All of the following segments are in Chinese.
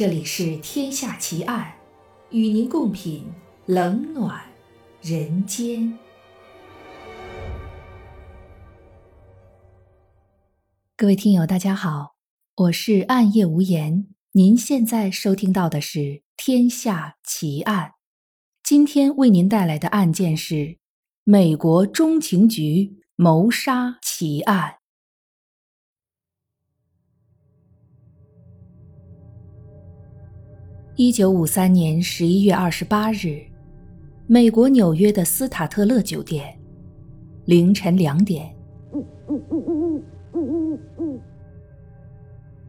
这里是《天下奇案》，与您共品冷暖人间。各位听友，大家好，我是暗夜无言。您现在收听到的是《天下奇案》，今天为您带来的案件是美国中情局谋杀奇案。一九五三年十一月二十八日，美国纽约的斯塔特勒酒店，凌晨两点，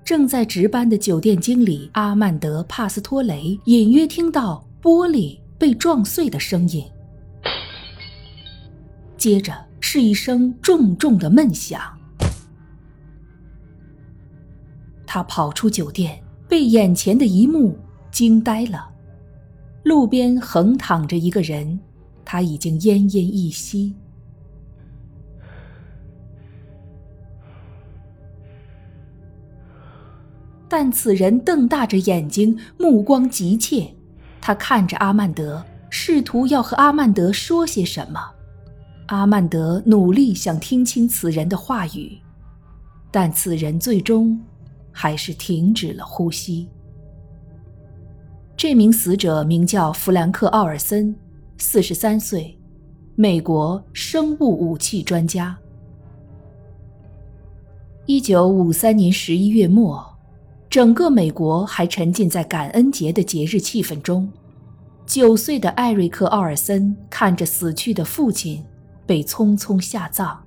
正在值班的酒店经理阿曼德·帕斯托雷隐约听到玻璃被撞碎的声音，接着是一声重重的闷响。他跑出酒店，被眼前的一幕。惊呆了，路边横躺着一个人，他已经奄奄一息。但此人瞪大着眼睛，目光急切，他看着阿曼德，试图要和阿曼德说些什么。阿曼德努力想听清此人的话语，但此人最终还是停止了呼吸。这名死者名叫弗兰克·奥尔森，四十三岁，美国生物武器专家。一九五三年十一月末，整个美国还沉浸在感恩节的节日气氛中。九岁的艾瑞克·奥尔森看着死去的父亲被匆匆下葬。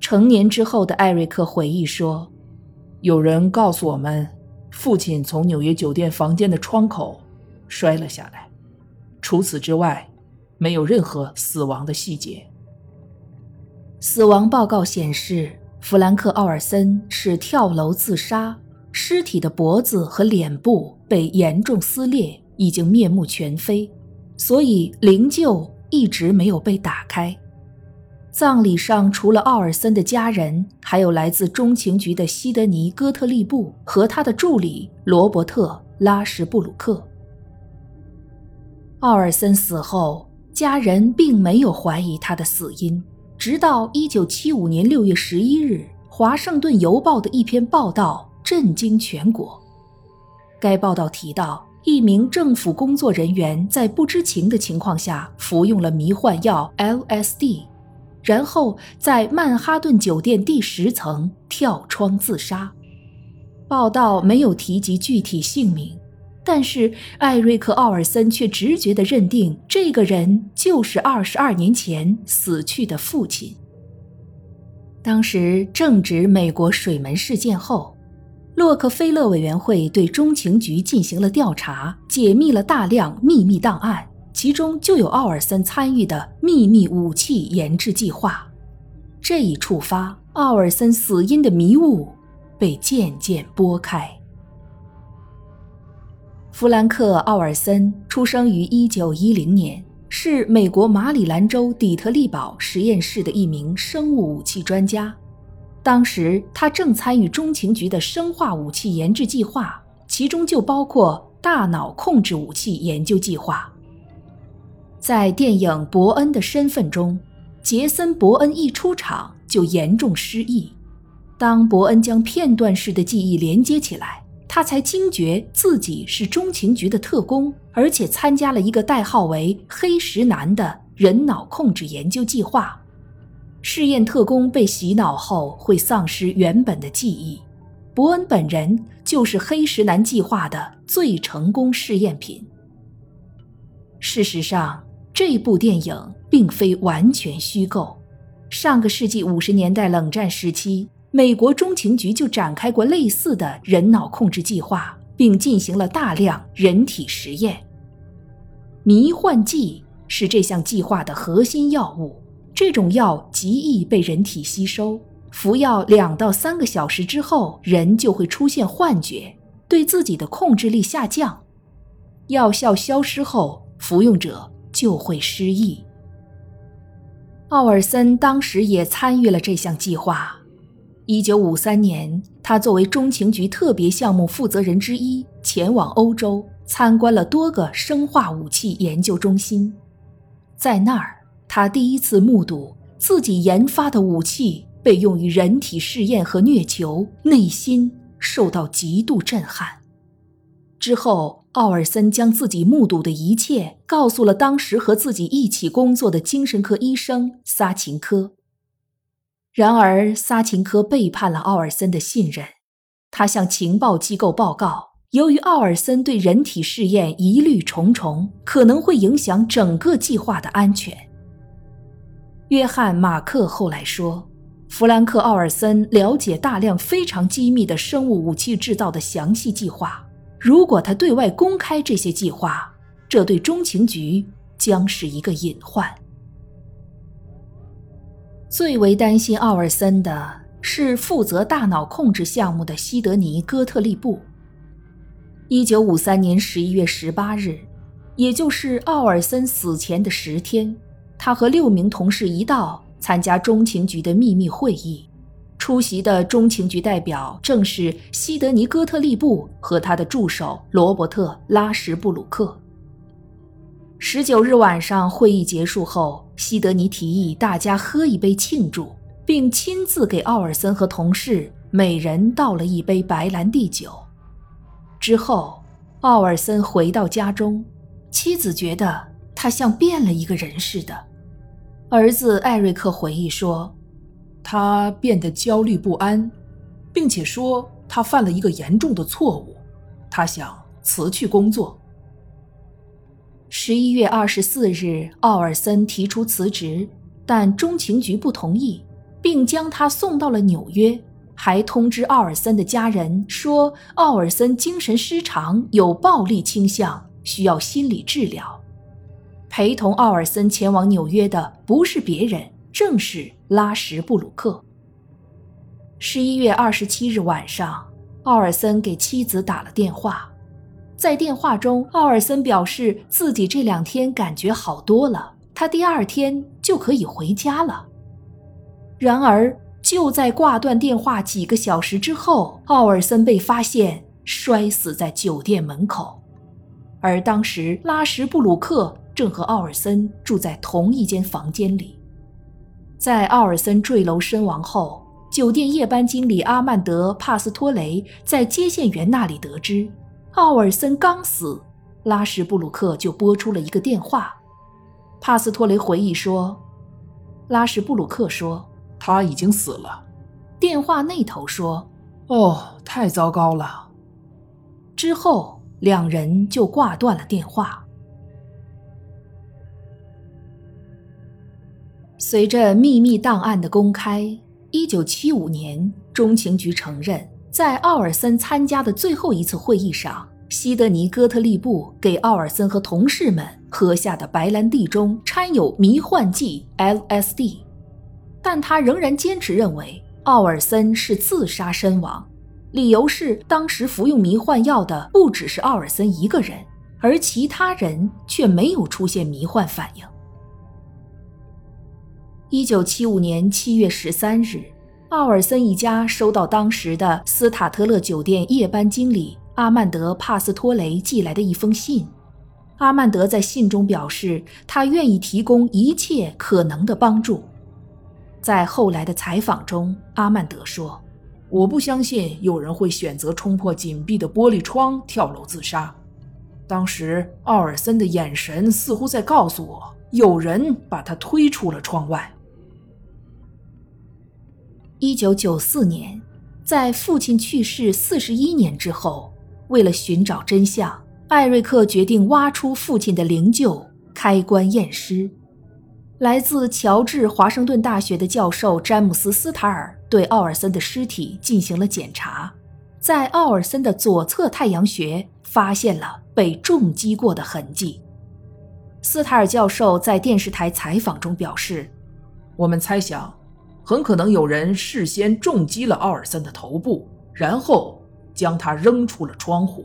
成年之后的艾瑞克回忆说：“有人告诉我们。”父亲从纽约酒店房间的窗口摔了下来，除此之外，没有任何死亡的细节。死亡报告显示，弗兰克·奥尔森是跳楼自杀，尸体的脖子和脸部被严重撕裂，已经面目全非，所以灵柩一直没有被打开。葬礼上，除了奥尔森的家人，还有来自中情局的西德尼·戈特利布和他的助理罗伯特·拉什布鲁克。奥尔森死后，家人并没有怀疑他的死因，直到1975年6月11日，《华盛顿邮报》的一篇报道震惊全国。该报道提到，一名政府工作人员在不知情的情况下服用了迷幻药 LSD。然后在曼哈顿酒店第十层跳窗自杀。报道没有提及具体姓名，但是艾瑞克·奥尔森却直觉地认定这个人就是二十二年前死去的父亲。当时正值美国水门事件后，洛克菲勒委员会对中情局进行了调查，解密了大量秘密档案。其中就有奥尔森参与的秘密武器研制计划，这一触发，奥尔森死因的迷雾被渐渐拨开。弗兰克·奥尔森出生于1910年，是美国马里兰州底特律堡实验室的一名生物武器专家。当时他正参与中情局的生化武器研制计划，其中就包括大脑控制武器研究计划。在电影《伯恩的身份》中，杰森·伯恩一出场就严重失忆。当伯恩将片段式的记忆连接起来，他才惊觉自己是中情局的特工，而且参加了一个代号为“黑石男”的人脑控制研究计划。试验特工被洗脑后会丧失原本的记忆，伯恩本人就是黑石男计划的最成功试验品。事实上。这部电影并非完全虚构。上个世纪五十年代冷战时期，美国中情局就展开过类似的人脑控制计划，并进行了大量人体实验。迷幻剂是这项计划的核心药物，这种药极易被人体吸收。服药两到三个小时之后，人就会出现幻觉，对自己的控制力下降。药效消失后，服用者。就会失忆。奥尔森当时也参与了这项计划，一九五三年，他作为中情局特别项目负责人之一，前往欧洲参观了多个生化武器研究中心。在那儿，他第一次目睹自己研发的武器被用于人体试验和虐囚，内心受到极度震撼。之后，奥尔森将自己目睹的一切告诉了当时和自己一起工作的精神科医生萨琴科。然而，萨琴科背叛了奥尔森的信任。他向情报机构报告，由于奥尔森对人体试验疑虑重重，可能会影响整个计划的安全。约翰·马克后来说，弗兰克·奥尔森了解大量非常机密的生物武器制造的详细计划。如果他对外公开这些计划，这对中情局将是一个隐患。最为担心奥尔森的是负责大脑控制项目的西德尼·戈特利布。一九五三年十一月十八日，也就是奥尔森死前的十天，他和六名同事一道参加中情局的秘密会议。出席的中情局代表正是西德尼·戈特利布和他的助手罗伯特·拉什布鲁克。十九日晚上，会议结束后，西德尼提议大家喝一杯庆祝，并亲自给奥尔森和同事每人倒了一杯白兰地酒。之后，奥尔森回到家中，妻子觉得他像变了一个人似的。儿子艾瑞克回忆说，他变得焦虑不安，并且说他犯了一个严重的错误，他想辞去工作。十一月二十四日，奥尔森提出辞职，但中情局不同意，并将他送到了纽约，还通知奥尔森的家人说，奥尔森精神失常，有暴力倾向，需要心理治疗。陪同奥尔森前往纽约的不是别人，正是拉什布鲁克。十一月二十七日晚上，奥尔森给妻子打了电话。在电话中，奥尔森表示自己这两天感觉好多了，他第二天就可以回家了。然而，就在挂断电话几个小时之后，奥尔森被发现摔死在酒店门口，而当时拉什布鲁克正和奥尔森住在同一间房间里。在奥尔森坠楼身亡后，酒店夜班经理阿曼德·帕斯托雷在接线员那里得知。奥尔森刚死，拉什布鲁克就拨出了一个电话。帕斯托雷回忆说：“拉什布鲁克说他已经死了。”电话那头说：“哦，太糟糕了。”之后两人就挂断了电话。随着秘密档案的公开，一九七五年，中情局承认。在奥尔森参加的最后一次会议上，西德尼·戈特利布给奥尔森和同事们喝下的白兰地中掺有迷幻剂 LSD，但他仍然坚持认为奥尔森是自杀身亡，理由是当时服用迷幻药的不只是奥尔森一个人，而其他人却没有出现迷幻反应。一九七五年七月十三日。奥尔森一家收到当时的斯塔特勒酒店夜班经理阿曼德·帕斯托雷寄来的一封信。阿曼德在信中表示，他愿意提供一切可能的帮助。在后来的采访中，阿曼德说：“我不相信有人会选择冲破紧闭的玻璃窗跳楼自杀。当时，奥尔森的眼神似乎在告诉我，有人把他推出了窗外。”一九九四年，在父亲去世四十一年之后，为了寻找真相，艾瑞克决定挖出父亲的灵柩，开棺验尸。来自乔治华盛顿大学的教授詹姆斯·斯塔尔对奥尔森的尸体进行了检查，在奥尔森的左侧太阳穴发现了被重击过的痕迹。斯塔尔教授在电视台采访中表示：“我们猜想。”很可能有人事先重击了奥尔森的头部，然后将他扔出了窗户。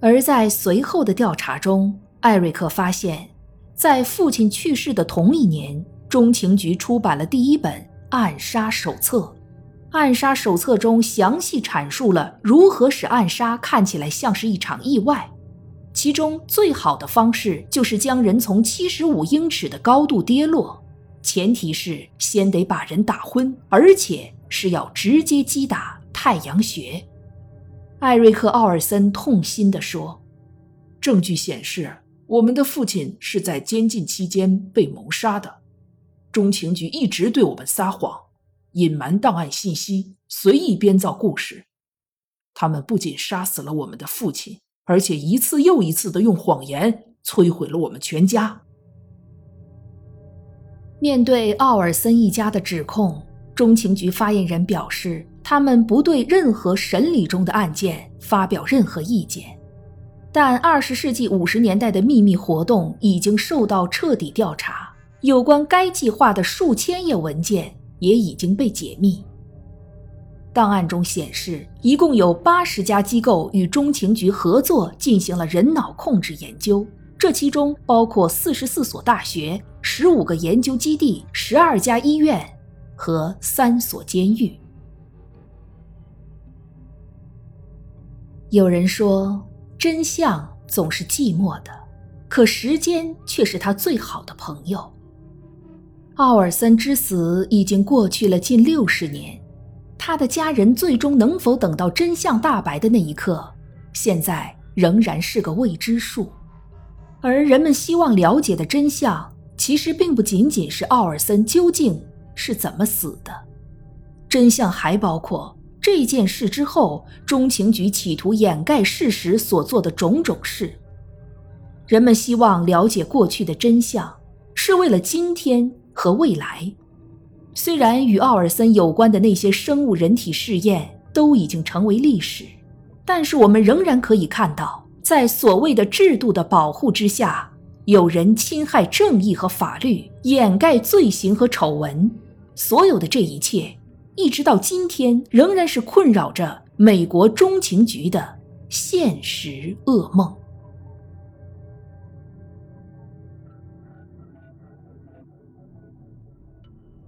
而在随后的调查中，艾瑞克发现，在父亲去世的同一年，中情局出版了第一本暗杀手册，暗杀手册中详细阐述了如何使暗杀看起来像是一场意外，其中最好的方式就是将人从七十五英尺的高度跌落，前提是先得把人打昏，而且是要直接击打太阳穴。艾瑞克·奥尔森痛心地说：“证据显示，我们的父亲是在监禁期间被谋杀的。中情局一直对我们撒谎。”隐瞒档案信息，随意编造故事。他们不仅杀死了我们的父亲，而且一次又一次的用谎言摧毁了我们全家。面对奥尔森一家的指控，中情局发言人表示，他们不对任何审理中的案件发表任何意见。但二十世纪五十年代的秘密活动已经受到彻底调查，有关该计划的数千页文件。也已经被解密。档案中显示，一共有八十家机构与中情局合作进行了人脑控制研究，这其中包括四十四所大学、十五个研究基地、十二家医院和三所监狱。有人说，真相总是寂寞的，可时间却是他最好的朋友。奥尔森之死已经过去了近六十年，他的家人最终能否等到真相大白的那一刻，现在仍然是个未知数。而人们希望了解的真相，其实并不仅仅是奥尔森究竟是怎么死的，真相还包括这件事之后，中情局企图掩盖事实所做的种种事。人们希望了解过去的真相，是为了今天。和未来，虽然与奥尔森有关的那些生物人体试验都已经成为历史，但是我们仍然可以看到，在所谓的制度的保护之下，有人侵害正义和法律，掩盖罪行和丑闻。所有的这一切，一直到今天，仍然是困扰着美国中情局的现实噩梦。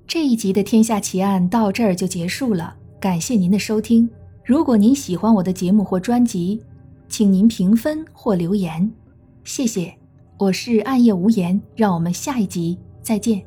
这一集的《天下奇案》到这儿就结束了，感谢您的收听。如果您喜欢我的节目或专辑，请您评分或留言，谢谢。我是暗夜无言，让我们下一集再见。